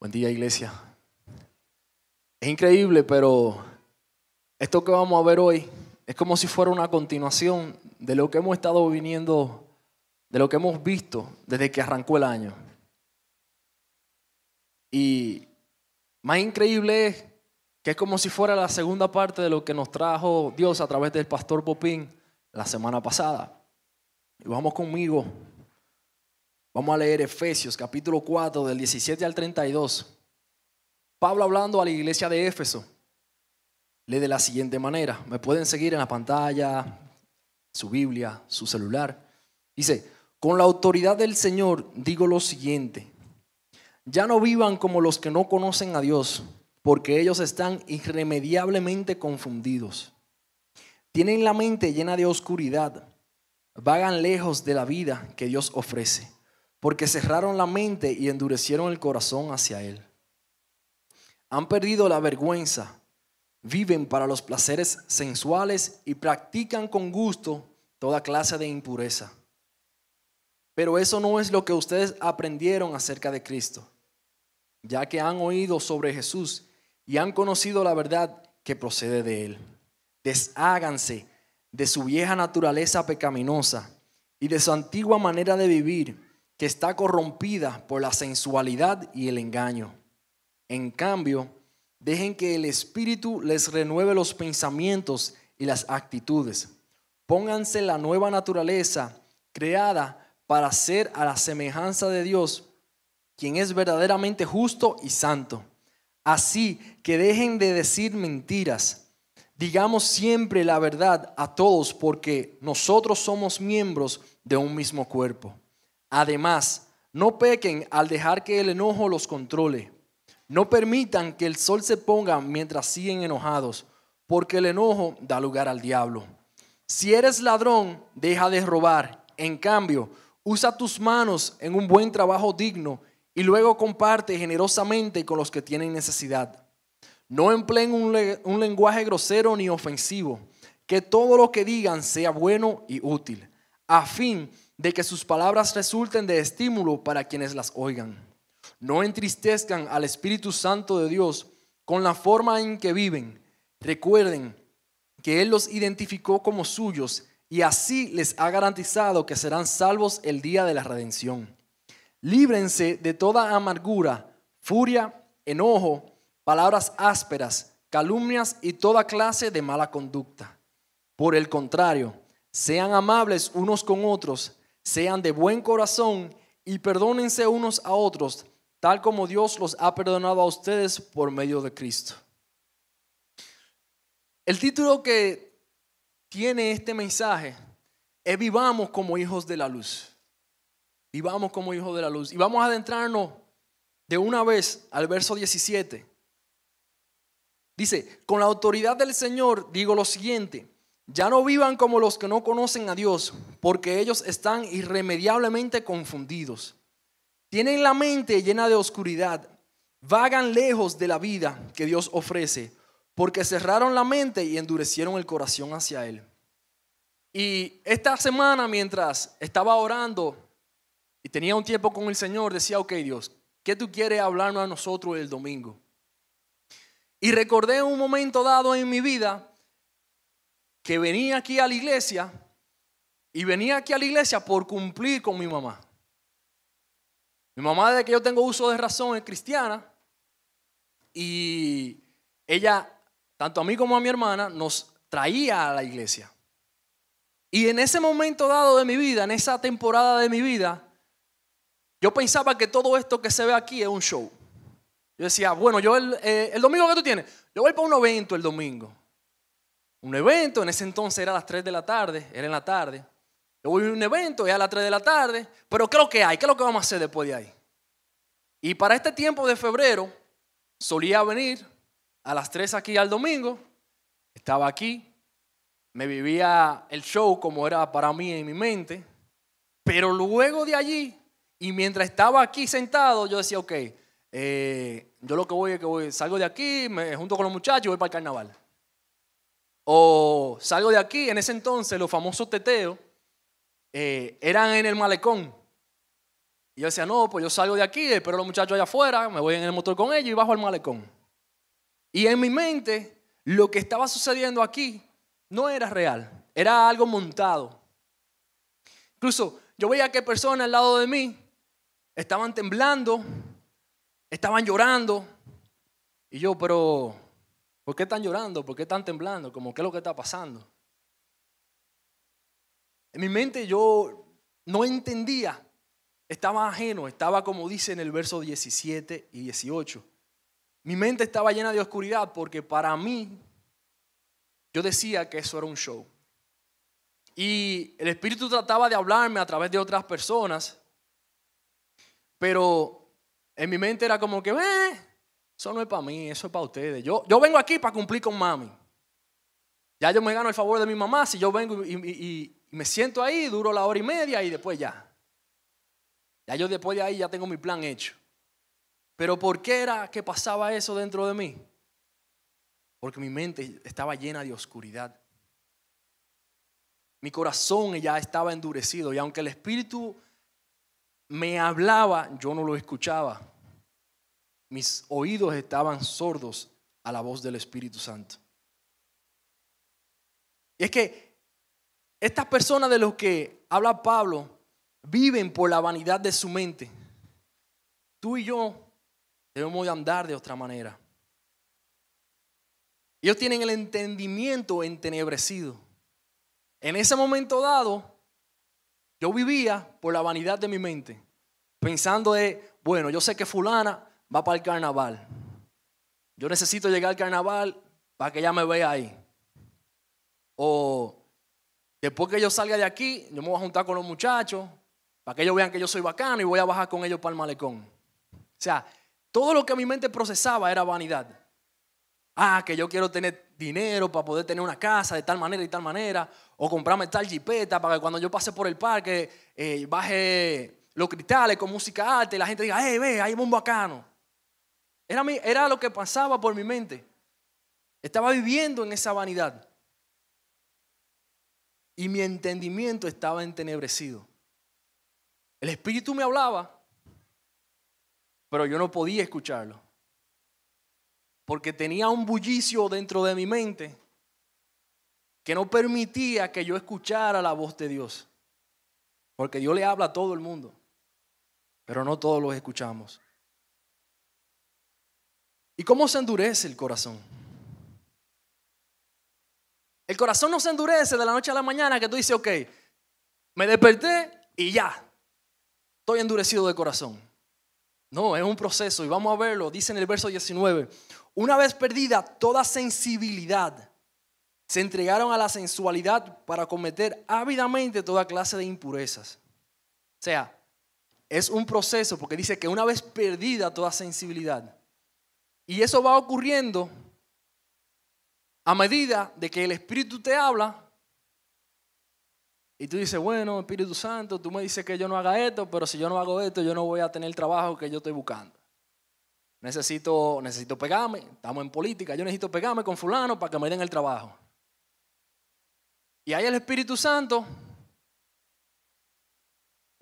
Buen día, iglesia. Es increíble, pero esto que vamos a ver hoy es como si fuera una continuación de lo que hemos estado viniendo, de lo que hemos visto desde que arrancó el año. Y más increíble es que es como si fuera la segunda parte de lo que nos trajo Dios a través del pastor Popín la semana pasada. Y vamos conmigo Vamos a leer Efesios capítulo 4 del 17 al 32. Pablo hablando a la iglesia de Éfeso. Lee de la siguiente manera. Me pueden seguir en la pantalla, su Biblia, su celular. Dice, con la autoridad del Señor digo lo siguiente. Ya no vivan como los que no conocen a Dios, porque ellos están irremediablemente confundidos. Tienen la mente llena de oscuridad. Vagan lejos de la vida que Dios ofrece porque cerraron la mente y endurecieron el corazón hacia Él. Han perdido la vergüenza, viven para los placeres sensuales y practican con gusto toda clase de impureza. Pero eso no es lo que ustedes aprendieron acerca de Cristo, ya que han oído sobre Jesús y han conocido la verdad que procede de Él. Desháganse de su vieja naturaleza pecaminosa y de su antigua manera de vivir que está corrompida por la sensualidad y el engaño. En cambio, dejen que el Espíritu les renueve los pensamientos y las actitudes. Pónganse la nueva naturaleza creada para ser a la semejanza de Dios, quien es verdaderamente justo y santo. Así que dejen de decir mentiras. Digamos siempre la verdad a todos porque nosotros somos miembros de un mismo cuerpo. Además, no pequen al dejar que el enojo los controle. No permitan que el sol se ponga mientras siguen enojados, porque el enojo da lugar al diablo. Si eres ladrón, deja de robar. En cambio, usa tus manos en un buen trabajo digno y luego comparte generosamente con los que tienen necesidad. No empleen un, lenguaje grosero ni ofensivo. Que todo lo que digan sea bueno y útil, a fin de que sus palabras resulten de estímulo para quienes las oigan. No entristezcan al Espíritu Santo de Dios con la forma en que viven. Recuerden que Él los identificó como suyos y así les ha garantizado que serán salvos el día de la redención. Líbrense de toda amargura, furia, enojo, palabras ásperas, calumnias y toda clase de mala conducta. Por el contrario, sean amables unos con otros sean de buen corazón y perdónense unos a otros, tal como Dios los ha perdonado a ustedes por medio de Cristo. El título que tiene este mensaje es Vivamos como hijos de la luz. Vivamos como hijos de la luz. Y vamos a adentrarnos de una vez al verso 17. Dice, con la autoridad del Señor digo lo siguiente. Ya no vivan como los que no conocen a Dios, porque ellos están irremediablemente confundidos. Tienen la mente llena de oscuridad, vagan lejos de la vida que Dios ofrece, porque cerraron la mente y endurecieron el corazón hacia Él. Y esta semana, mientras estaba orando y tenía un tiempo con el Señor, decía, ok Dios, ¿qué tú quieres hablarnos a nosotros el domingo? Y recordé un momento dado en mi vida que venía aquí a la iglesia y venía aquí a la iglesia por cumplir con mi mamá. Mi mamá, desde que yo tengo uso de razón, es cristiana y ella, tanto a mí como a mi hermana, nos traía a la iglesia. Y en ese momento dado de mi vida, en esa temporada de mi vida, yo pensaba que todo esto que se ve aquí es un show. Yo decía, bueno, yo el, eh, el domingo que tú tienes, yo voy para un evento el domingo un evento, en ese entonces era a las 3 de la tarde, era en la tarde. Yo voy a un evento, es a las 3 de la tarde, pero ¿qué es lo que hay? ¿Qué es lo que vamos a hacer después de ahí? Y para este tiempo de febrero, solía venir a las 3 aquí al domingo, estaba aquí, me vivía el show como era para mí en mi mente, pero luego de allí, y mientras estaba aquí sentado, yo decía, ok, eh, yo lo que voy es que voy, salgo de aquí, me junto con los muchachos y voy para el carnaval. O salgo de aquí, en ese entonces los famosos teteos eh, eran en el malecón. Y yo decía, no, pues yo salgo de aquí, espero a los muchachos allá afuera, me voy en el motor con ellos y bajo al malecón. Y en mi mente, lo que estaba sucediendo aquí no era real, era algo montado. Incluso yo veía que personas al lado de mí estaban temblando, estaban llorando. Y yo, pero, ¿por qué están llorando? ¿Por qué están temblando? Como, ¿qué es lo que está pasando? En mi mente yo no entendía, estaba ajeno, estaba como dice en el verso 17 y 18. Mi mente estaba llena de oscuridad porque para mí yo decía que eso era un show. Y el Espíritu trataba de hablarme a través de otras personas, pero en mi mente era como que, eh, eso no es para mí, eso es para ustedes. Yo, yo vengo aquí para cumplir con mami. Ya yo me gano el favor de mi mamá si yo vengo y, me siento ahí, duro la hora y media y después ya. Ya yo después de ahí ya tengo mi plan hecho. Pero ¿por qué era que pasaba eso dentro de mí? Porque mi mente estaba llena de oscuridad. Mi corazón ya estaba endurecido y aunque el Espíritu me hablaba, yo no lo escuchaba. Mis oídos estaban sordos a la voz del Espíritu Santo. Y es que estas personas de los que habla Pablo viven por la vanidad de su mente. Tú y yo debemos de andar de otra manera. Ellos tienen el entendimiento entenebrecido. En ese momento dado, yo vivía por la vanidad de mi mente, pensando de, bueno, yo sé que fulana va para el carnaval. Yo necesito llegar al carnaval para que ella me vea ahí. O después que yo salga de aquí, yo me voy a juntar con los muchachos para que ellos vean que yo soy bacano y voy a bajar con ellos para el malecón. O sea, todo lo que mi mente procesaba era vanidad. Ah, que yo quiero tener dinero para poder tener una casa de tal manera y tal manera. O comprarme tal jipeta para que cuando yo pase por el parque eh, baje los cristales con música alta y la gente diga, ¡eh, ve, hay un bacano! Era, era lo que pasaba por mi mente. Estaba viviendo en esa vanidad. Y mi entendimiento estaba entenebrecido. El Espíritu me hablaba, pero yo no podía escucharlo. Porque tenía un bullicio dentro de mi mente que no permitía que yo escuchara la voz de Dios. Porque Dios le habla a todo el mundo, pero no todos los escuchamos. ¿Y cómo se endurece el corazón? El corazón no se endurece de la noche a la mañana que tú dices, ok, me desperté y ya, estoy endurecido de corazón. No, es un proceso y vamos a verlo, dice en el verso 19, una vez perdida toda sensibilidad, se entregaron a la sensualidad para cometer ávidamente toda clase de impurezas. O sea, es un proceso porque dice que una vez perdida toda sensibilidad, y eso va ocurriendo a medida de que el Espíritu te habla. Y tú dices, bueno, Espíritu Santo, tú me dices que yo no haga esto, pero si yo no hago esto, yo no voy a tener el trabajo que yo estoy buscando. Necesito, necesito pegarme, estamos en política, yo necesito pegarme con fulano para que me den el trabajo. Y ahí el Espíritu Santo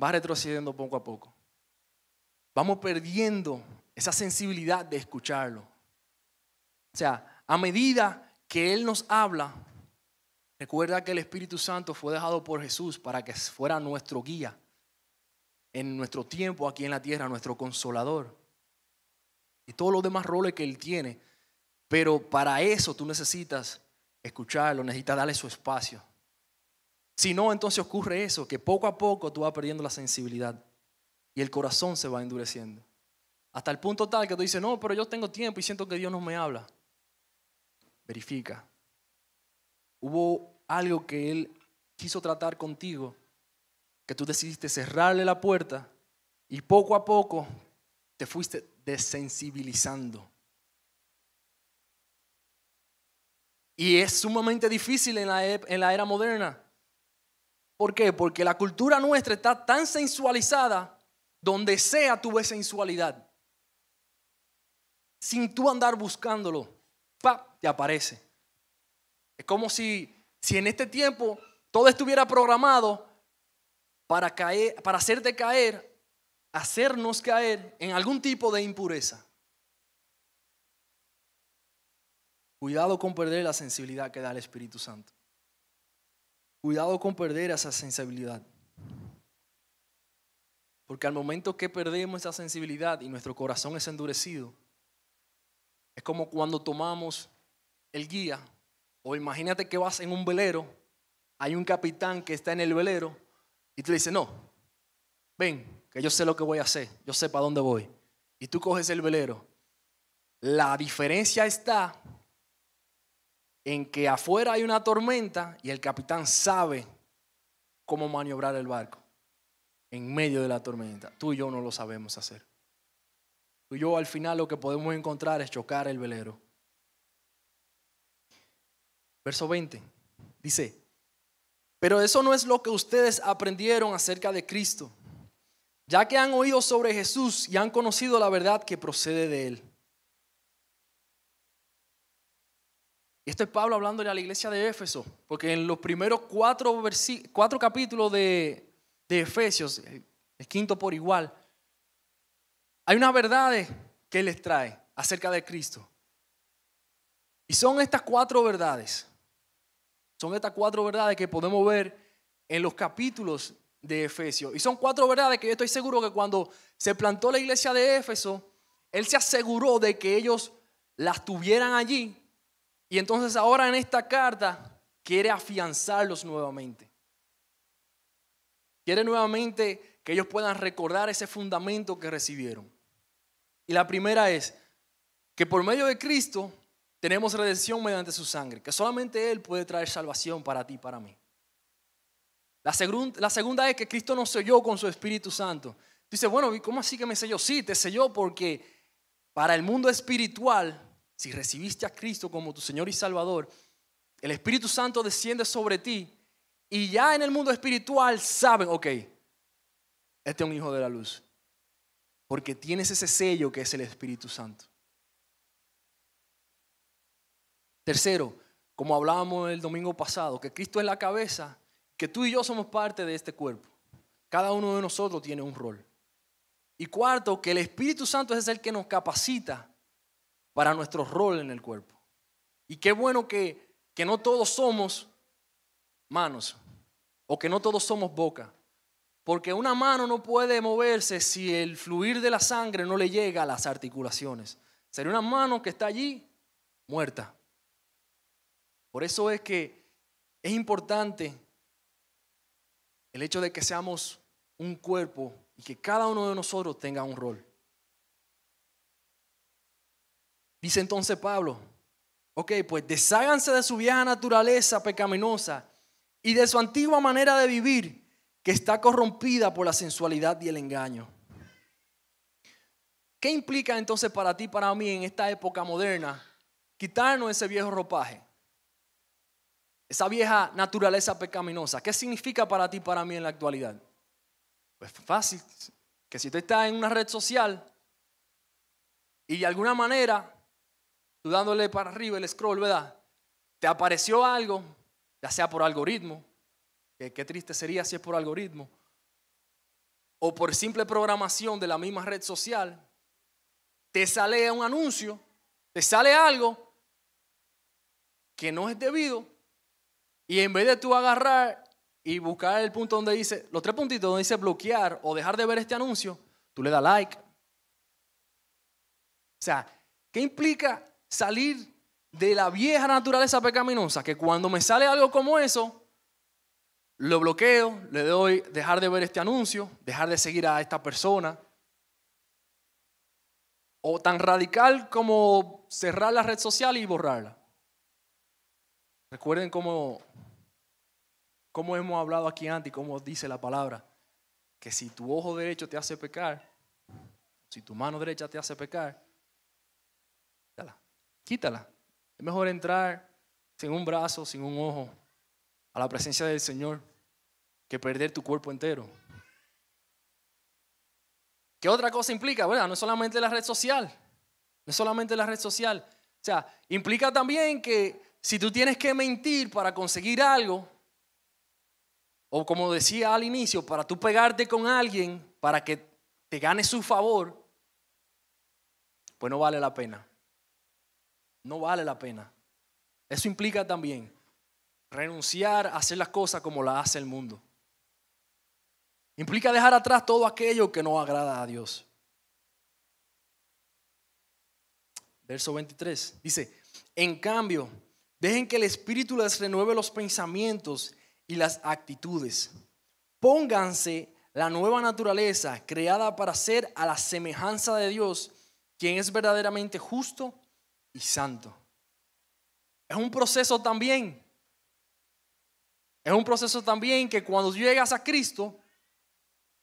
va retrocediendo poco a poco. Vamos perdiendo esa sensibilidad de escucharlo. O sea, a medida que Él nos habla, recuerda que el Espíritu Santo fue dejado por Jesús para que fuera nuestro guía en nuestro tiempo aquí en la tierra, nuestro consolador. Y todos los demás roles que Él tiene. Pero para eso tú necesitas escucharlo, necesitas darle su espacio. Si no, entonces ocurre eso, que poco a poco tú vas perdiendo la sensibilidad y el corazón se va endureciendo. Hasta el punto tal que tú dices, no, pero yo tengo tiempo y siento que Dios no me habla. Verifica. Hubo algo que Él quiso tratar contigo, que tú decidiste cerrarle la puerta y poco a poco te fuiste desensibilizando. Y es sumamente difícil en la, en la era moderna. ¿Por qué? Porque la cultura nuestra está tan sensualizada, donde sea tu sensualidad sin tú andar buscándolo, ¡pap! te aparece. Es como si, si en este tiempo todo estuviera programado para, caer, para hacerte caer hacernos caer en algún tipo de impureza. Cuidado con perder la sensibilidad que da el Espíritu Santo. Cuidado con perder esa sensibilidad. Porque al momento que perdemos esa sensibilidad y nuestro corazón es endurecido, es como cuando tomamos el guía, o imagínate que vas en un velero, hay un capitán que está en el velero y tú le dices, no, ven, que yo sé lo que voy a hacer, yo sé para dónde voy. Y tú coges el velero. La diferencia está en que afuera hay una tormenta y el capitán sabe cómo maniobrar el barco en medio de la tormenta. Tú y yo no lo sabemos hacer. Y yo al final lo que podemos encontrar es chocar el velero. Verso 20 dice, pero eso no es lo que ustedes aprendieron acerca de Cristo, ya que han oído sobre Jesús y han conocido la verdad que procede de él. Y esto es Pablo hablándole a la iglesia de Éfeso, porque en los primeros cuatro, cuatro capítulos de, de Efesios, el quinto por igual, hay una verdad que él les trae acerca de Cristo. Y son estas cuatro verdades. Son estas cuatro verdades que podemos ver en los capítulos de Efesios. Y son cuatro verdades que yo estoy seguro que cuando se plantó la iglesia de Éfeso, él se aseguró de que ellos las tuvieran allí y entonces ahora en esta carta quiere afianzarlos nuevamente. Quiere nuevamente que ellos puedan recordar ese fundamento que recibieron. Y la primera es que por medio de Cristo tenemos redención mediante su sangre, que solamente Él puede traer salvación para ti y para mí. La, segunda es que Cristo nos selló con su Espíritu Santo. Dice, bueno, ¿cómo así que me selló? Sí, te selló porque para el mundo espiritual si recibiste a Cristo como tu Señor y Salvador, el Espíritu Santo desciende sobre ti y ya en el mundo espiritual saben, ok, este es un hijo de la luz. Porque tienes ese sello que es el Espíritu Santo. Tercero, como hablábamos el domingo pasado, que Cristo es la cabeza, que tú y yo somos parte de este cuerpo. Cada uno de nosotros tiene un rol. Y cuarto, que el Espíritu Santo es el que nos capacita para nuestro rol en el cuerpo. Y qué bueno que, que no todos somos manos o que no todos somos boca. Porque una mano no puede moverse si el fluir de la sangre no le llega a las articulaciones. Sería una mano que está allí muerta. Por eso es que es importante el hecho de que seamos un cuerpo y que cada uno de nosotros tenga un rol. Dice entonces Pablo, ok, pues desháganse de su vieja naturaleza pecaminosa y de su antigua manera de vivir que está corrompida por la sensualidad y el engaño. ¿Qué implica entonces para ti, para mí en esta época moderna quitarnos ese viejo ropaje? Esa vieja naturaleza pecaminosa. ¿Qué significa para ti, para mí en la actualidad? Pues fácil, que si tú estás en una red social y de alguna manera dándole para arriba el scroll, ¿verdad? Te apareció algo, ya sea por algoritmo, qué triste sería si es por algoritmo, o por simple programación de la misma red social, te sale un anuncio, te sale algo que no es debido, y en vez de tú agarrar y buscar el punto donde dice, los tres puntitos donde dice bloquear o dejar de ver este anuncio, tú le das like. O sea, ¿qué implica salir de la vieja naturaleza pecaminosa, que cuando me sale algo como eso, lo bloqueo, le doy dejar de ver este anuncio, dejar de seguir a esta persona. O tan radical como cerrar la red social y borrarla. Recuerden cómo, cómo hemos hablado aquí antes y cómo dice la palabra, que si tu ojo derecho te hace pecar, si tu mano derecha te hace pecar, quítala. Es mejor entrar sin un brazo, sin un ojo, a la presencia del Señor, que perder tu cuerpo entero. ¿Qué otra cosa implica? Bueno, no es solamente la red social, no es solamente la red social. O sea, implica también que si tú tienes que mentir para conseguir algo, o como decía al inicio, para tú pegarte con alguien, para que te gane su favor, pues no vale la pena. No vale la pena. Eso implica también renunciar a hacer las cosas como las hace el mundo. Implica dejar atrás todo aquello que no agrada a Dios. Verso 23 dice, en cambio, dejen que el Espíritu les renueve los pensamientos y las actitudes. Pónganse la nueva naturaleza creada para ser a la semejanza de Dios, quien es verdaderamente justo y santo. Es un proceso también. Es un proceso también que cuando llegas a Cristo,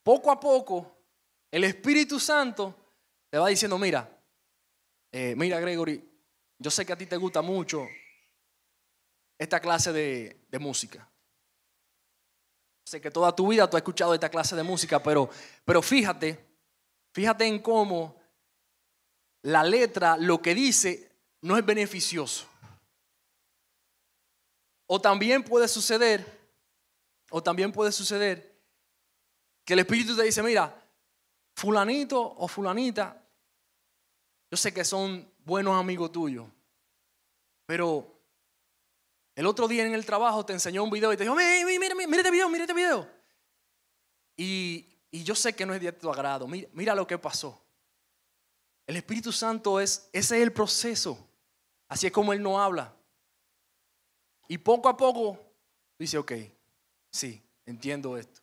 poco a poco, el Espíritu Santo te va diciendo, mira, eh, mira Gregory, yo sé que a ti te gusta mucho esta clase de, de música. Sé que toda tu vida tú has escuchado esta clase de música, pero, pero fíjate, fíjate en cómo la letra, lo que dice, no es beneficioso. O también puede suceder, o también puede suceder que el Espíritu te dice, mira, fulanito o fulanita, yo sé que son buenos amigos tuyos, pero el otro día en el trabajo te enseñó un video y te dijo, mira, mira, mira, este video, mira este video. Y, yo sé que no es de tu agrado, mira, mira lo que pasó. El Espíritu Santo es, ese es el proceso. Así es como Él no habla. Y poco a poco dice, ok, sí, entiendo esto.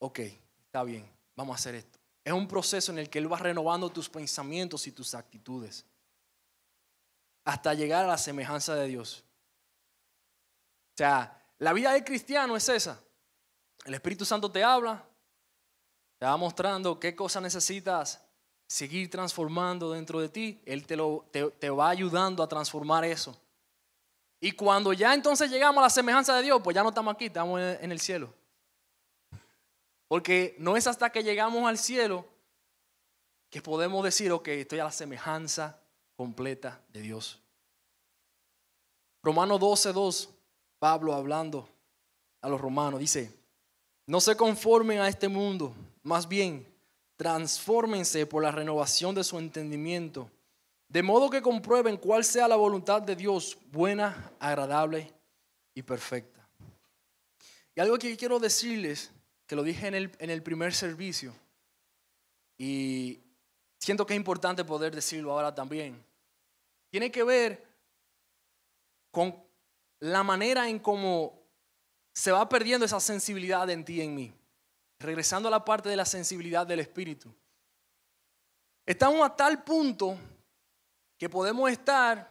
Ok, está bien, vamos a hacer esto. Es un proceso en el que Él va renovando tus pensamientos y tus actitudes hasta llegar a la semejanza de Dios. O sea, la vida del cristiano es esa. El Espíritu Santo te habla, te va mostrando qué cosas necesitas seguir transformando dentro de ti. Él te, lo, te, va ayudando a transformar eso. Y cuando ya entonces llegamos a la semejanza de Dios, pues ya no estamos aquí, estamos en el cielo. Porque no es hasta que llegamos al cielo que podemos decir, ok, estoy a la semejanza completa de Dios. Romano 12, 2 Pablo hablando a los romanos, dice, no se conformen a este mundo, más bien transfórmense por la renovación de su entendimiento, de modo que comprueben cuál sea la voluntad de Dios, buena, agradable y perfecta. Y algo que quiero decirles, que lo dije en el, en el primer servicio, y siento que es importante poder decirlo ahora también, tiene que ver con la manera en cómo se va perdiendo esa sensibilidad en ti y en mí. Regresando a la parte de la sensibilidad del Espíritu. Estamos a tal punto que podemos estar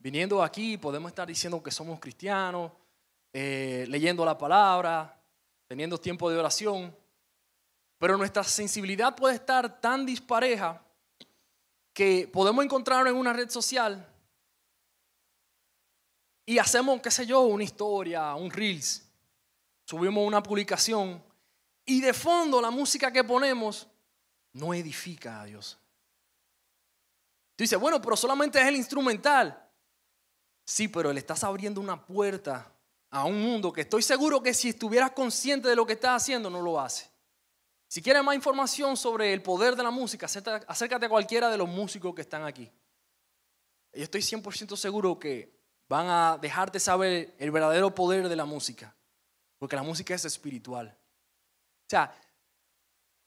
viniendo aquí, podemos estar diciendo que somos cristianos, eh, leyendo la palabra, teniendo tiempo de oración, pero nuestra sensibilidad puede estar tan dispareja que podemos encontrarnos en una red social y hacemos, qué sé yo, una historia, un reels, subimos una publicación y de fondo la música que ponemos no edifica a Dios. Tú dices, bueno, pero solamente es el instrumental. Sí, pero le estás abriendo una puerta a un mundo que estoy seguro que si estuvieras consciente de lo que estás haciendo, no lo hace. Si quieres más información sobre el poder de la música, acércate a cualquiera de los músicos que están aquí. Yo estoy 100% seguro que van a dejarte saber el verdadero poder de la música, porque la música es espiritual. O sea,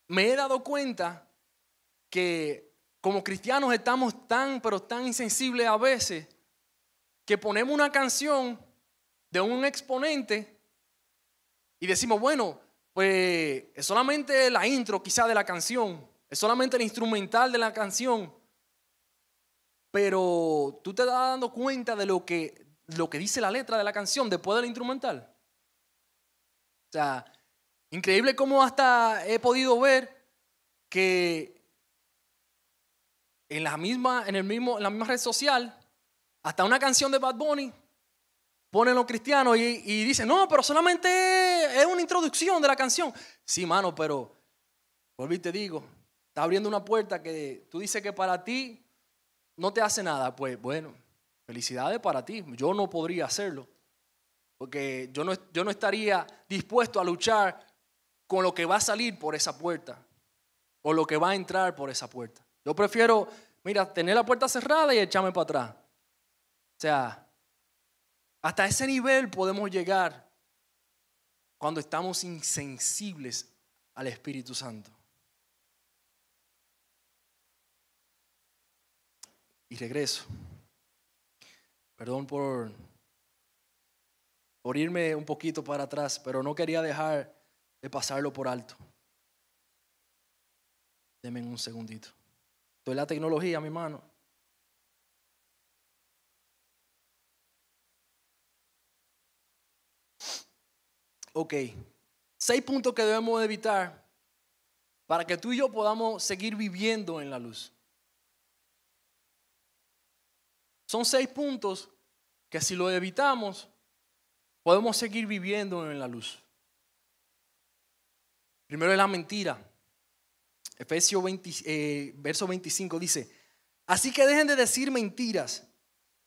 me he dado cuenta que como cristianos estamos tan, pero tan insensibles a veces, que ponemos una canción de un exponente y decimos, bueno, pues es solamente la intro quizá de la canción, es solamente el instrumental de la canción, pero tú te das dando cuenta de lo que, lo que dice la letra de la canción después del instrumental. O sea, increíble cómo hasta he podido ver que en la misma, en el mismo, en la misma red social, hasta una canción de Bad Bunny ponen los cristianos y, y dicen, no, pero solamente es una introducción de la canción. Sí, mano, pero, volví te digo, está abriendo una puerta que tú dices que para ti no te hace nada, pues bueno, felicidades para ti. Yo no podría hacerlo. Porque yo no, yo no estaría dispuesto a luchar con lo que va a salir por esa puerta. o lo que va a entrar por esa puerta. Yo prefiero, mira, tener la puerta cerrada y echarme para atrás. O sea, hasta ese nivel podemos llegar cuando estamos insensibles al Espíritu Santo. Y regreso. Perdón por, por irme un poquito para atrás, pero no quería dejar de pasarlo por alto. Deme un segundito. Estoy la tecnología, mi mano. Ok, seis puntos que debemos evitar para que tú y yo podamos seguir viviendo en la luz. Son seis puntos que si lo evitamos, podemos seguir viviendo en la luz. Primero es la mentira. Efesios 20, eh, verso 25 dice, así que dejen de decir mentiras,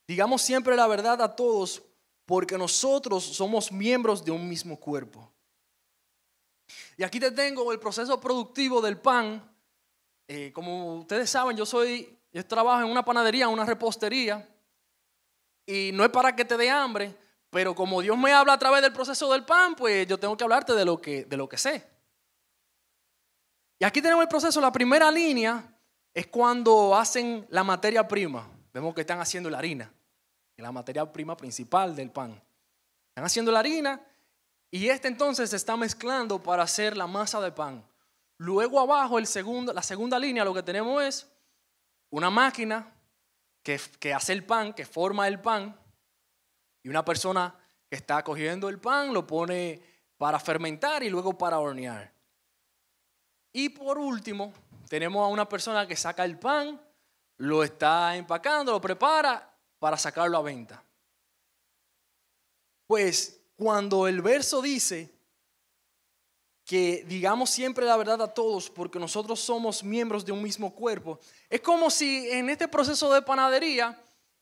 digamos siempre la verdad a todos, porque nosotros somos miembros de un mismo cuerpo. Y aquí te tengo el proceso productivo del pan. Eh, como ustedes saben, yo soy, yo trabajo en una panadería, en una repostería, y no es para que te dé hambre, pero como Dios me habla a través del proceso del pan, pues yo tengo que hablarte de lo que, de lo que sé. Y aquí tenemos el proceso, la primera línea es cuando hacen la materia prima. Vemos que están haciendo la harina, la materia prima principal del pan. Están haciendo la harina y este entonces se está mezclando para hacer la masa de pan. Luego abajo, el segundo, la segunda línea, lo que tenemos es una máquina que, que hace el pan, que forma el pan, y una persona que está cogiendo el pan, lo pone para fermentar y luego para hornear. Y por último, tenemos a una persona que saca el pan, lo está empacando, lo prepara para sacarlo a venta. Pues cuando el verso dice que digamos siempre la verdad a todos porque nosotros somos miembros de un mismo cuerpo, es como si en este proceso de panadería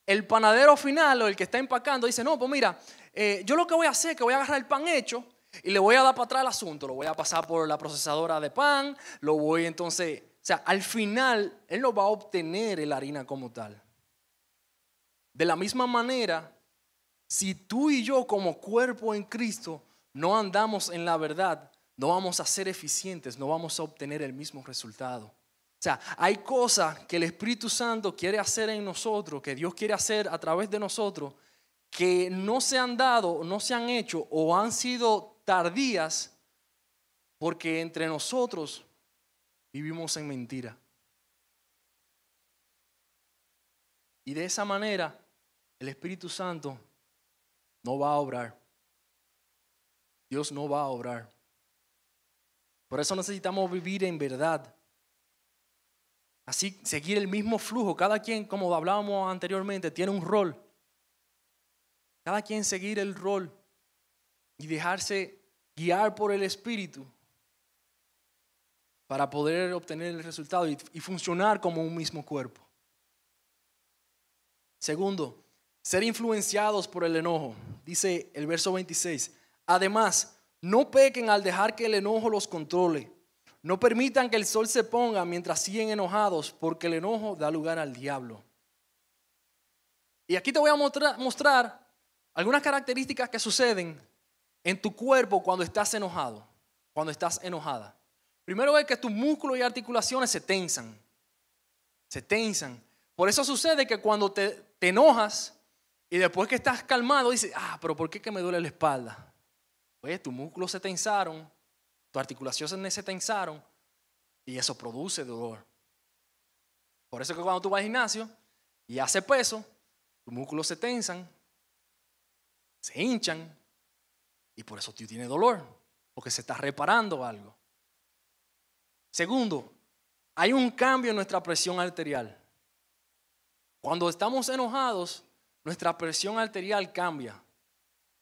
el panadero final o el que está empacando dice, no, pues mira, eh, yo lo que voy a hacer es que voy a agarrar el pan hecho y le voy a dar para atrás el asunto, lo voy a pasar por la procesadora de pan, lo voy entonces, o sea, al final él no va a obtener la harina como tal. De la misma manera, si tú y yo como cuerpo en Cristo no andamos en la verdad, no vamos a ser eficientes, no vamos a obtener el mismo resultado. O sea, hay cosas que el Espíritu Santo quiere hacer en nosotros, que Dios quiere hacer a través de nosotros, que no se han dado, no se han hecho o han sido tardías porque entre nosotros vivimos en mentira. Y de esa manera el Espíritu Santo no va a obrar. Dios no va a obrar. Por eso necesitamos vivir en verdad. Así, seguir el mismo flujo. Cada quien, como hablábamos anteriormente, tiene un rol. Cada quien seguir el rol y dejarse guiar por el Espíritu para poder obtener el resultado y, funcionar como un mismo cuerpo. Segundo, ser influenciados por el enojo. Dice el verso 26. Además, no pequen al dejar que el enojo los controle. No permitan que el sol se ponga mientras siguen enojados, porque el enojo da lugar al diablo. Y aquí te voy a mostrar, algunas características que suceden en tu cuerpo cuando estás enojado, cuando estás enojada. Primero es que tus músculos y articulaciones se tensan, se tensan. Por eso sucede que cuando te, enojas y después que estás calmado dices, ah, pero ¿por qué que me duele la espalda? Pues tus músculos se tensaron, tus articulaciones se tensaron y eso produce dolor. Por eso que cuando tú vas al gimnasio y haces peso, tus músculos se tensan, se hinchan y por eso tú tienes dolor, porque se está reparando algo. Segundo, hay un cambio en nuestra presión arterial. Cuando estamos enojados, nuestra presión arterial cambia,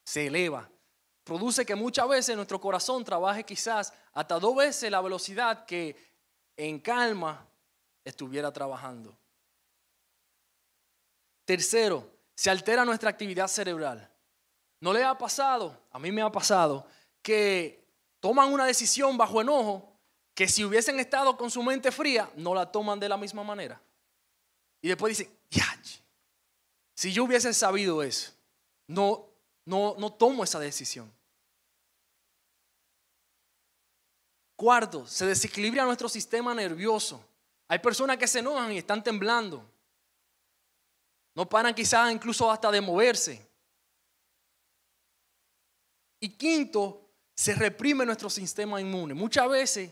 se eleva. Produce que muchas veces nuestro corazón trabaje quizás hasta dos veces la velocidad que en calma estuviera trabajando. Tercero, se altera nuestra actividad cerebral. ¿No le ha pasado? A mí me ha pasado que toman una decisión bajo enojo que si hubiesen estado con su mente fría, no la toman de la misma manera. Y después dicen, si yo hubiese sabido eso, no, no, no tomo esa decisión. Cuarto, se desequilibra nuestro sistema nervioso. Hay personas que se enojan y están temblando. No paran quizás incluso hasta de moverse. Y quinto, se reprime nuestro sistema inmune. Muchas veces,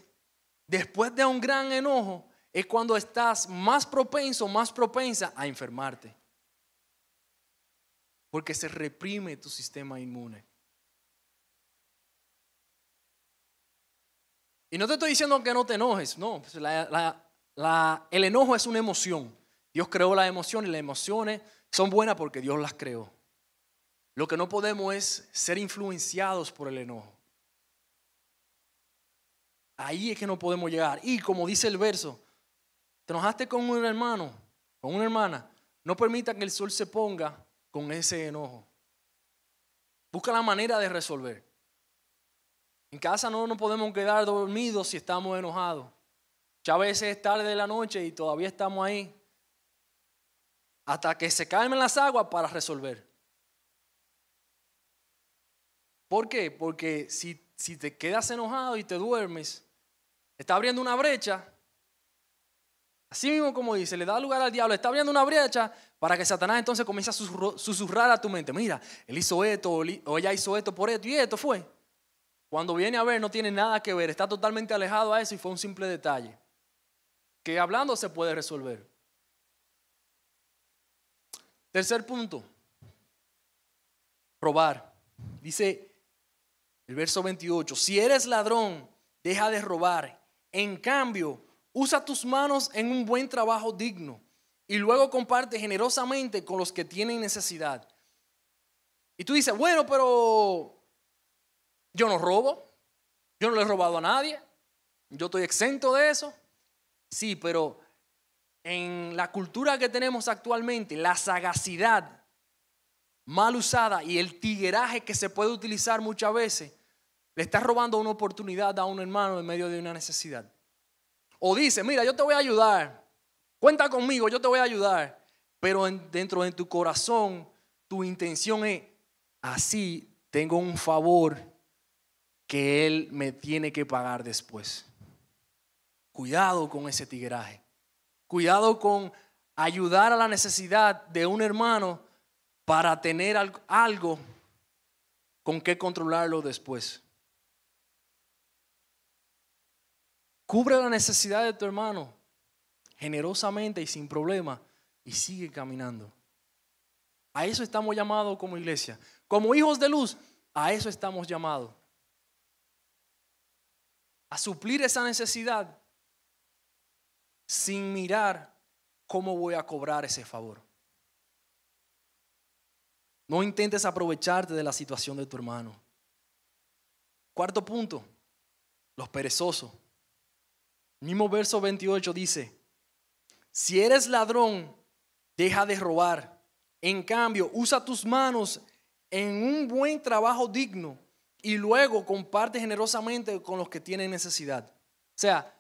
después de un gran enojo, es cuando estás más propenso, más propensa a enfermarte. Porque se reprime tu sistema inmune. Y no te estoy diciendo que no te enojes, no. Pues el enojo es una emoción. Dios creó la emoción y las emociones son buenas porque Dios las creó. Lo que no podemos es ser influenciados por el enojo. Ahí es que no podemos llegar. Y como dice el verso, te enojaste con un hermano, con una hermana, no permita que el sol se ponga con ese enojo. Busca la manera de resolver. En casa no nos podemos quedar dormidos si estamos enojados. Muchas veces es tarde de la noche y todavía estamos ahí. Hasta que se calmen las aguas para resolver. ¿Por qué? Porque si, si te quedas enojado y te duermes, está abriendo una brecha. Así mismo como dice, le da lugar al diablo, está abriendo una brecha para que Satanás entonces comience a susurrar a tu mente. Mira, él hizo esto o ella hizo esto por esto y esto fue. Cuando viene a ver no tiene nada que ver, está totalmente alejado a eso y fue un simple detalle. Que hablando se puede resolver. Tercer punto, robar. Dice el verso 28, si eres ladrón, deja de robar. En cambio, usa tus manos en un buen trabajo digno y luego comparte generosamente con los que tienen necesidad. Y tú dices, bueno, pero yo no robo, yo no le he robado a nadie, yo estoy exento de eso. Sí, pero en la cultura que tenemos actualmente, la sagacidad mal usada y el tigueraje que se puede utilizar muchas veces, le está robando una oportunidad a un hermano en medio de una necesidad. O dice, mira, yo te voy a ayudar, cuenta conmigo, yo te voy a ayudar. Pero dentro de tu corazón, tu intención es, así tengo un favor que Él me tiene que pagar después. Cuidado con ese tigueraje. Cuidado con ayudar a la necesidad de un hermano para tener algo con que controlarlo después. Cubre la necesidad de tu hermano generosamente y sin problema y sigue caminando. A eso estamos llamados como iglesia. Como hijos de luz, a eso estamos llamados a suplir esa necesidad sin mirar cómo voy a cobrar ese favor. No intentes aprovecharte de la situación de tu hermano. Cuarto punto, los perezosos. Mismo verso 28 dice, si eres ladrón, deja de robar. En cambio, usa tus manos en un buen trabajo digno y luego comparte generosamente con los que tienen necesidad. O sea,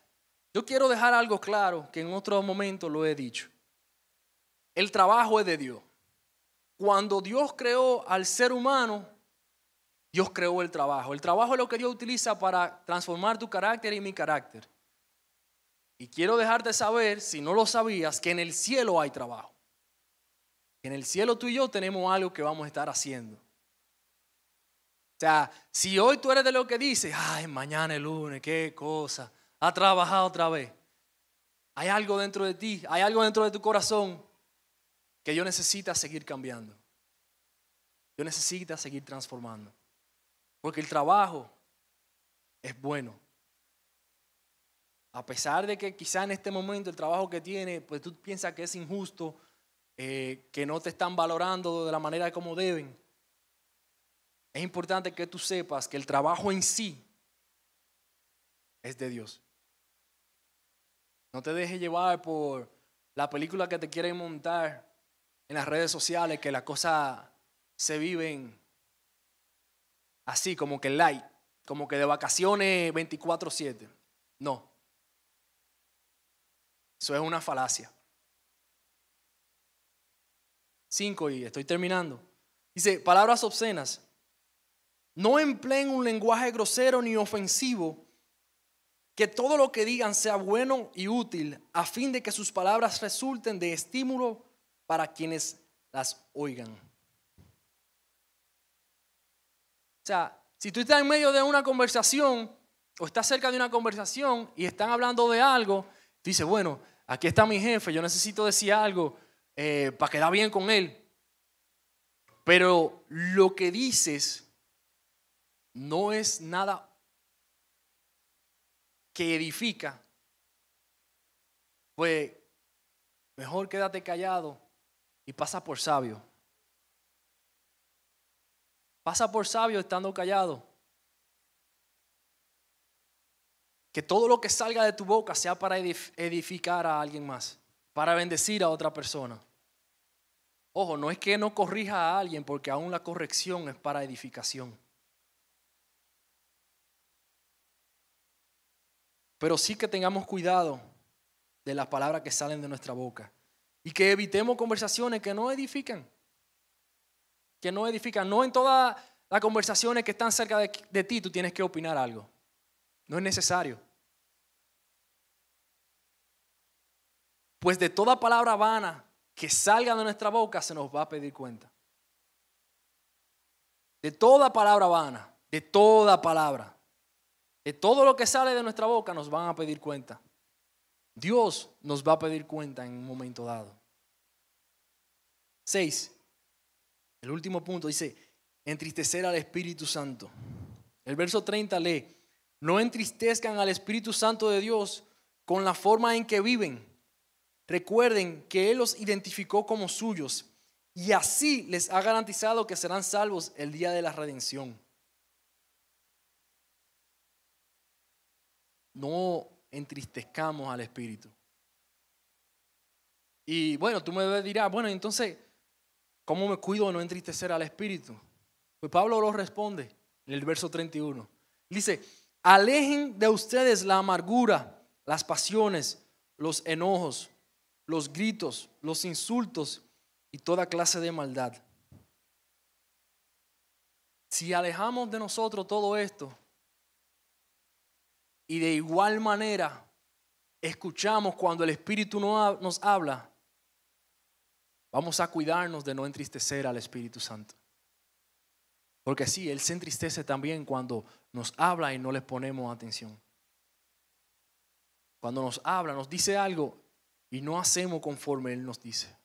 yo quiero dejar algo claro que en otro momento lo he dicho. El trabajo es de Dios. Cuando Dios creó al ser humano, Dios creó el trabajo. El trabajo es lo que Dios utiliza para transformar tu carácter y mi carácter. Y quiero dejarte saber, si no lo sabías, que en el cielo hay trabajo. En el cielo tú y yo tenemos algo que vamos a estar haciendo. O sea, si hoy tú eres de lo que dices, ay, mañana es lunes, qué cosa, ha trabajado otra vez. Hay algo dentro de ti, hay algo dentro de tu corazón que yo necesita seguir cambiando. Yo necesito seguir transformando. Porque el trabajo es bueno. A pesar de que quizá en este momento el trabajo que tiene, pues tú piensas que es injusto, eh, que no te están valorando de la manera como deben es importante que tú sepas que el trabajo en sí es de Dios. No te dejes llevar por la película que te quieren montar en las redes sociales, que las cosas se viven así, como que light, como que de vacaciones 24/7. No. Eso es una falacia. Cinco, y estoy terminando. Dice, palabras obscenas. No empleen un lenguaje grosero ni ofensivo. Que todo lo que digan sea bueno y útil a fin de que sus palabras resulten de estímulo para quienes las oigan. O sea, si tú estás en medio de una conversación o estás cerca de una conversación y están hablando de algo, dice, bueno, aquí está mi jefe, yo necesito decir algo eh, para quedar bien con él. Pero lo que dices no es nada que edifica, pues mejor quédate callado y pasa por sabio. Pasa por sabio estando callado. Que todo lo que salga de tu boca sea para edificar a alguien más, para bendecir a otra persona. Ojo, no es que no corrija a alguien, porque aún la corrección es para edificación. Pero sí que tengamos cuidado de las palabras que salen de nuestra boca y que evitemos conversaciones que no edifican. Que no edifican. No en todas las conversaciones que están cerca de, de ti tú tienes que opinar algo. No es necesario. Pues de toda palabra vana que salga de nuestra boca se nos va a pedir cuenta. De toda palabra vana, de toda palabra, de todo lo que sale de nuestra boca nos van a pedir cuenta. Dios nos va a pedir cuenta en un momento dado. Seis. El último punto dice, entristecer al Espíritu Santo. El verso 30 lee, no entristezcan al Espíritu Santo de Dios con la forma en que viven Recuerden que Él los identificó como suyos y así les ha garantizado que serán salvos el día de la redención. No entristezcamos al Espíritu. Y bueno, tú me dirás, bueno, entonces, ¿cómo me cuido de no entristecer al Espíritu? Pues Pablo lo responde en el verso 31. Dice, alejen de ustedes la amargura, las pasiones, los enojos los gritos, los insultos y toda clase de maldad. Si alejamos de nosotros todo esto y de igual manera escuchamos cuando el Espíritu nos habla, vamos a cuidarnos de no entristecer al Espíritu Santo. Porque sí, Él se entristece también cuando nos habla y no le ponemos atención. Cuando nos habla, nos dice algo y no hacemos conforme Él nos dice.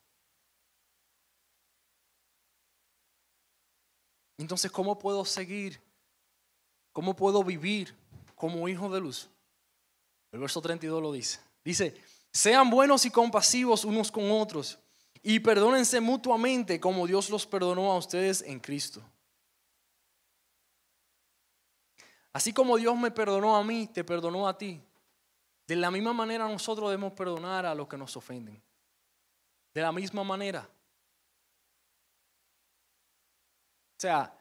Entonces, ¿cómo puedo seguir? ¿Cómo puedo vivir como hijo de luz? El verso 32 lo dice. Dice, sean buenos y compasivos unos con otros y perdónense mutuamente como Dios los perdonó a ustedes en Cristo. Así como Dios me perdonó a mí, te perdonó a ti. De la misma manera nosotros debemos perdonar a los que nos ofenden. De la misma manera. O sea,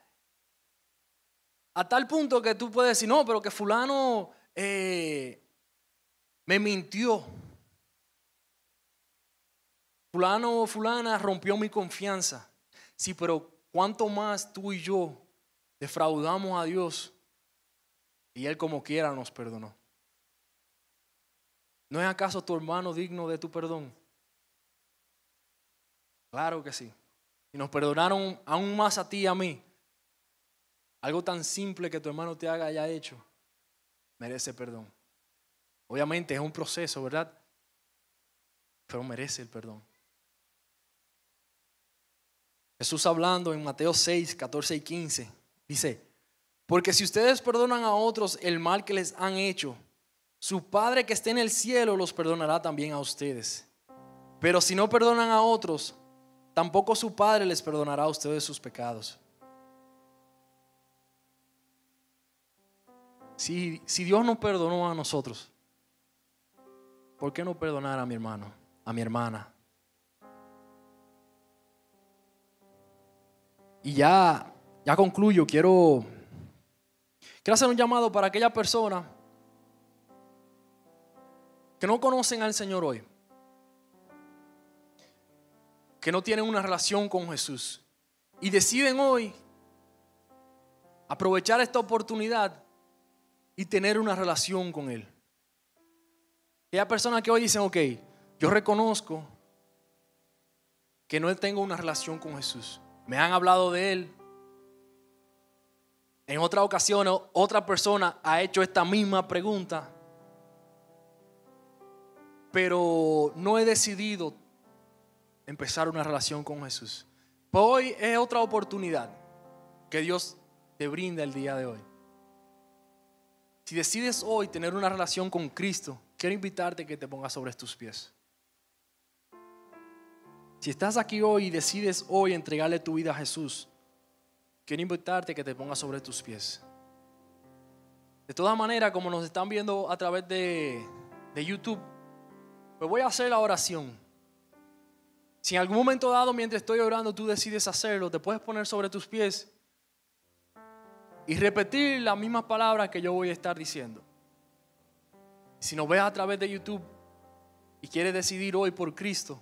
a tal punto que tú puedes decir, no, pero que fulano eh, me mintió. Fulano o fulana rompió mi confianza. Sí, pero ¿cuánto más tú y yo defraudamos a Dios? Y Él como quiera nos perdonó. ¿No es acaso tu hermano digno de tu perdón? Claro que sí. Y nos perdonaron aún más a ti y a mí. Algo tan simple que tu hermano te haga haya hecho, merece perdón. Obviamente es un proceso, ¿verdad? Pero merece el perdón. Jesús hablando en Mateo 6, 14 y 15, dice, porque si ustedes perdonan a otros el mal que les han hecho, su Padre que esté en el cielo los perdonará también a ustedes. Pero si no perdonan a otros, tampoco su Padre les perdonará a ustedes sus pecados. Si, si Dios no perdonó a nosotros, ¿por qué no perdonar a mi hermano, a mi hermana? Y ya, ya concluyo, quiero, Quiero hacer un llamado para aquellas personas que no conocen al Señor hoy, que no tienen una relación con Jesús y deciden hoy aprovechar esta oportunidad y tener una relación con Él. Y hay personas que hoy dicen, ok, yo reconozco que no tengo una relación con Jesús. Me han hablado de Él, en otra ocasión, otra persona ha hecho esta misma pregunta. Pero no he decidido empezar una relación con Jesús. Hoy es otra oportunidad que Dios te brinda el día de hoy. Si decides hoy tener una relación con Cristo, quiero invitarte a que te pongas sobre tus pies. Si estás aquí hoy y decides hoy entregarle tu vida a Jesús, quiero invitarte que te pongas sobre tus pies. De todas maneras, como nos están viendo a través de, de YouTube, pues voy a hacer la oración. Si en algún momento dado, mientras estoy orando, tú decides hacerlo, te puedes poner sobre tus pies y repetir las mismas palabras que yo voy a estar diciendo. Si nos ves a través de YouTube y quieres decidir hoy por Cristo,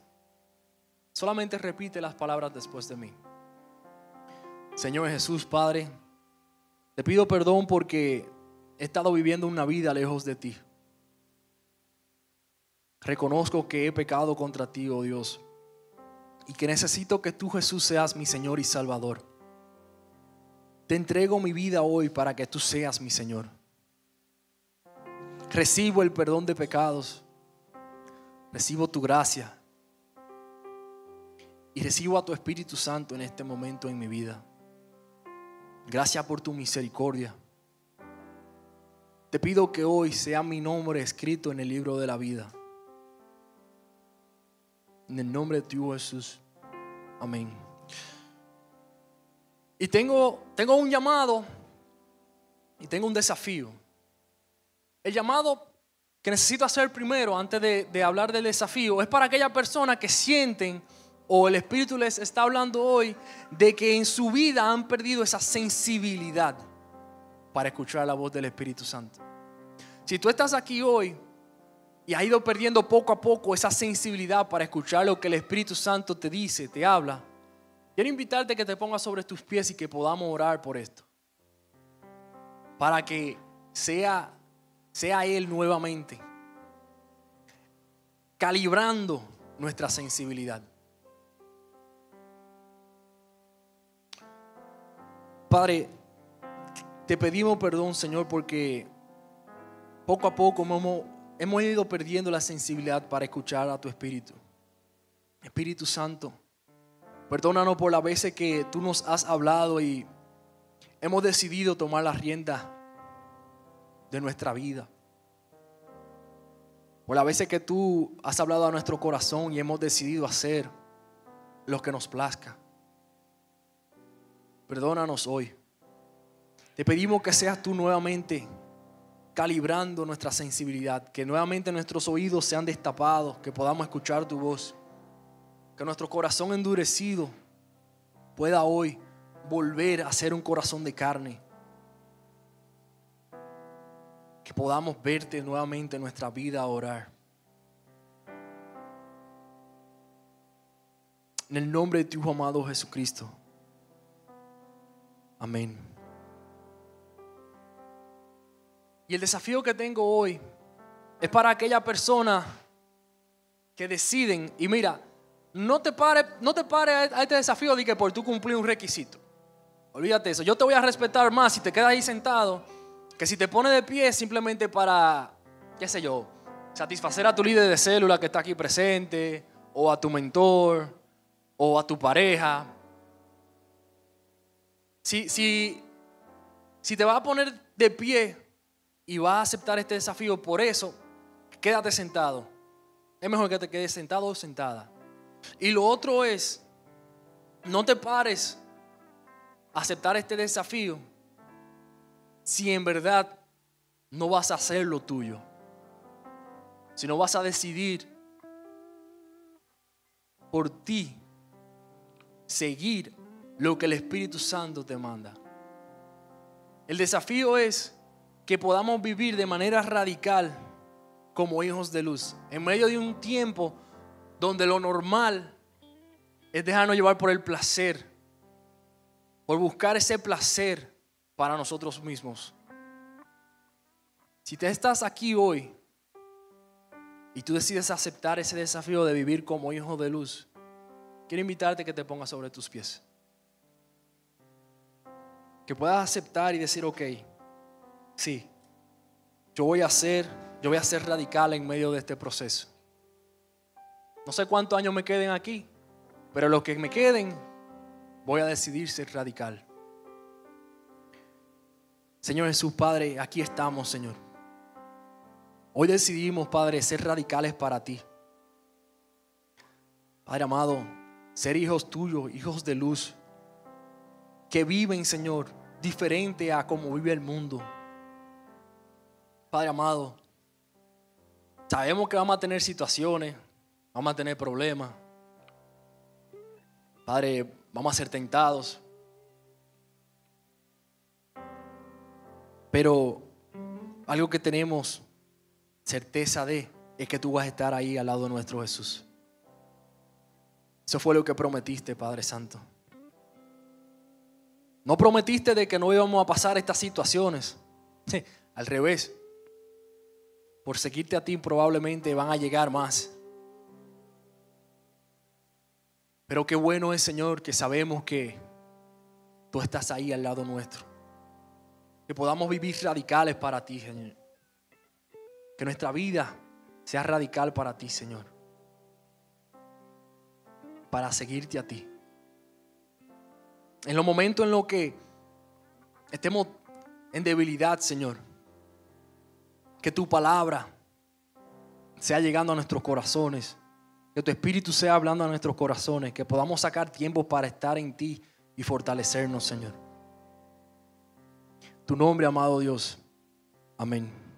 solamente repite las palabras después de mí. Señor Jesús, Padre, te pido perdón porque he estado viviendo una vida lejos de ti. Reconozco que he pecado contra ti, oh Dios, y que necesito que tú Jesús seas mi Señor y Salvador. Te entrego mi vida hoy para que tú seas mi Señor. Recibo el perdón de pecados. Recibo tu gracia. Y recibo a tu Espíritu Santo en este momento en mi vida. Gracias por tu misericordia. Te pido que hoy sea mi nombre escrito en el libro de la vida. En el nombre de tu Jesús. Amén. Y tengo, tengo un llamado y tengo un desafío. El llamado que necesito hacer primero, antes de, de hablar del desafío, es para aquellas personas que sienten o el Espíritu les está hablando hoy de que en su vida han perdido esa sensibilidad para escuchar la voz del Espíritu Santo. Si tú estás aquí hoy y has ido perdiendo poco a poco esa sensibilidad para escuchar lo que el Espíritu Santo te dice, te habla, Quiero invitarte a que te pongas sobre tus pies y que podamos orar por esto. Para que sea, sea Él nuevamente calibrando nuestra sensibilidad. Padre, te pedimos perdón, Señor, porque poco a poco hemos, hemos ido perdiendo la sensibilidad para escuchar a tu Espíritu. Espíritu Santo. Perdónanos por las veces que tú nos has hablado y hemos decidido tomar la rienda de nuestra vida. Por las veces que tú has hablado a nuestro corazón y hemos decidido hacer lo que nos plazca. Perdónanos hoy. Te pedimos que seas tú nuevamente calibrando nuestra sensibilidad, que nuevamente nuestros oídos sean destapados, que podamos escuchar tu voz que nuestro corazón endurecido pueda hoy volver a ser un corazón de carne. Que podamos verte nuevamente en nuestra vida a orar. En el nombre de tu amado Jesucristo. Amén. Y el desafío que tengo hoy es para aquella persona que deciden, y mira, no te pares no te pare a este desafío de que por tú cumplir un requisito. Olvídate eso. Yo te voy a respetar más si te quedas ahí sentado que si te pones de pie simplemente para, qué sé yo, satisfacer a tu líder de célula que está aquí presente, o a tu mentor, o a tu pareja. Si, si, si te vas a poner de pie y vas a aceptar este desafío por eso, quédate sentado. Es mejor que te quedes sentado o sentada. Y lo otro es, no te pares a aceptar este desafío si en verdad no vas a hacer lo tuyo. Si no vas a decidir por ti seguir lo que el Espíritu Santo te manda. El desafío es que podamos vivir de manera radical como hijos de luz, en medio de un tiempo donde lo normal es dejarnos llevar por el placer, por buscar ese placer para nosotros mismos. Si te estás aquí hoy y tú decides aceptar ese desafío de vivir como hijo de luz, quiero invitarte a que te pongas sobre tus pies. Que puedas aceptar y decir, ok, sí, yo voy a ser, yo voy a ser radical en medio de este proceso. No sé cuántos años me queden aquí, pero los que me queden, voy a decidir ser radical. Señor Jesús, Padre, aquí estamos, Señor. Hoy decidimos, Padre, ser radicales para ti. Padre amado, ser hijos tuyos, hijos de luz, que viven, Señor, diferente a como vive el mundo. Padre amado, sabemos que vamos a tener situaciones, vamos a tener problemas. Padre, vamos a ser tentados. Pero algo que tenemos certeza de es que tú vas a estar ahí al lado de nuestro Jesús. Eso fue lo que prometiste, Padre Santo. No prometiste de que no íbamos a pasar estas situaciones. al revés. Por seguirte a ti probablemente van a llegar más. Pero qué bueno es, Señor, que sabemos que tú estás ahí al lado nuestro. Que podamos vivir radicales para ti, Señor. Que nuestra vida sea radical para ti, Señor. Para seguirte a ti. En los momentos en los que estemos en debilidad, Señor. Que tu palabra sea llegando a nuestros corazones. Que tu espíritu sea hablando a nuestros corazones. Que podamos sacar tiempo para estar en ti y fortalecernos, Señor. Tu nombre, amado Dios. Amén.